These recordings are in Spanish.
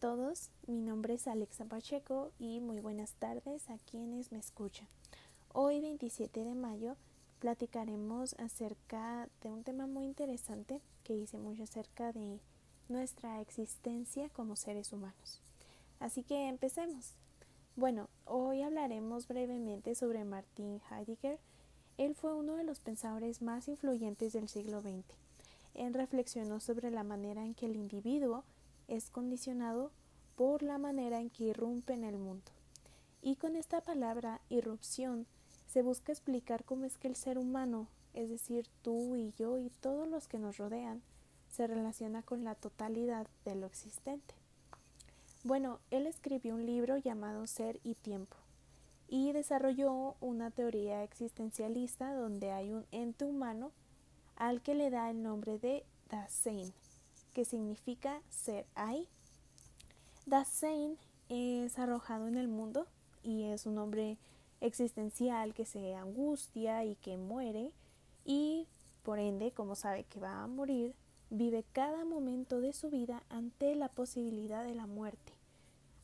todos, mi nombre es Alexa Pacheco y muy buenas tardes a quienes me escuchan. Hoy 27 de mayo platicaremos acerca de un tema muy interesante que dice mucho acerca de nuestra existencia como seres humanos. Así que empecemos. Bueno, hoy hablaremos brevemente sobre Martin Heidegger. Él fue uno de los pensadores más influyentes del siglo XX. Él reflexionó sobre la manera en que el individuo es condicionado por la manera en que irrumpe en el mundo. Y con esta palabra irrupción se busca explicar cómo es que el ser humano, es decir, tú y yo y todos los que nos rodean, se relaciona con la totalidad de lo existente. Bueno, él escribió un libro llamado Ser y Tiempo y desarrolló una teoría existencialista donde hay un ente humano al que le da el nombre de Dasein, que significa ser ahí. Dasein es arrojado en el mundo y es un hombre existencial que se angustia y que muere y por ende, como sabe que va a morir, vive cada momento de su vida ante la posibilidad de la muerte.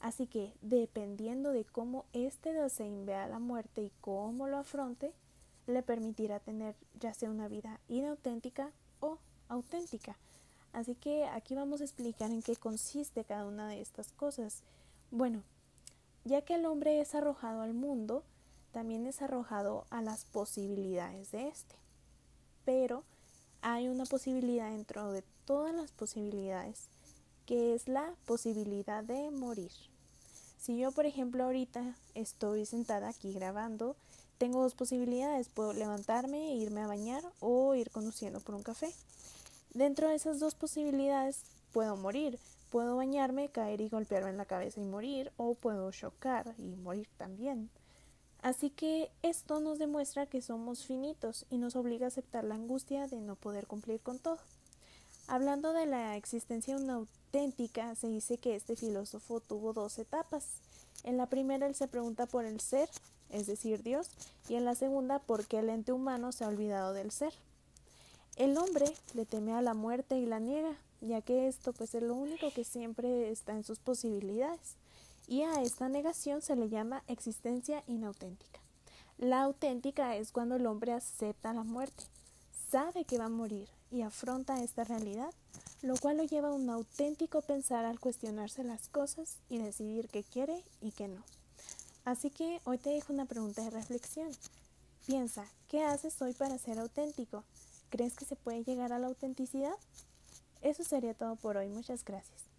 Así que, dependiendo de cómo este Dasein vea la muerte y cómo lo afronte, le permitirá tener ya sea una vida inauténtica o auténtica. Así que aquí vamos a explicar en qué consiste cada una de estas cosas. Bueno, ya que el hombre es arrojado al mundo, también es arrojado a las posibilidades de éste. Pero hay una posibilidad dentro de todas las posibilidades, que es la posibilidad de morir. Si yo, por ejemplo, ahorita estoy sentada aquí grabando, tengo dos posibilidades. Puedo levantarme, irme a bañar o ir conduciendo por un café. Dentro de esas dos posibilidades puedo morir, puedo bañarme, caer y golpearme en la cabeza y morir, o puedo chocar y morir también. Así que esto nos demuestra que somos finitos y nos obliga a aceptar la angustia de no poder cumplir con todo. Hablando de la existencia auténtica, se dice que este filósofo tuvo dos etapas. En la primera él se pregunta por el ser, es decir, Dios, y en la segunda por qué el ente humano se ha olvidado del ser. El hombre le teme a la muerte y la niega, ya que esto pues es lo único que siempre está en sus posibilidades. Y a esta negación se le llama existencia inauténtica. La auténtica es cuando el hombre acepta la muerte, sabe que va a morir y afronta esta realidad, lo cual lo lleva a un auténtico pensar al cuestionarse las cosas y decidir qué quiere y qué no. Así que hoy te dejo una pregunta de reflexión. Piensa, ¿qué haces hoy para ser auténtico? ¿Crees que se puede llegar a la autenticidad? Eso sería todo por hoy. Muchas gracias.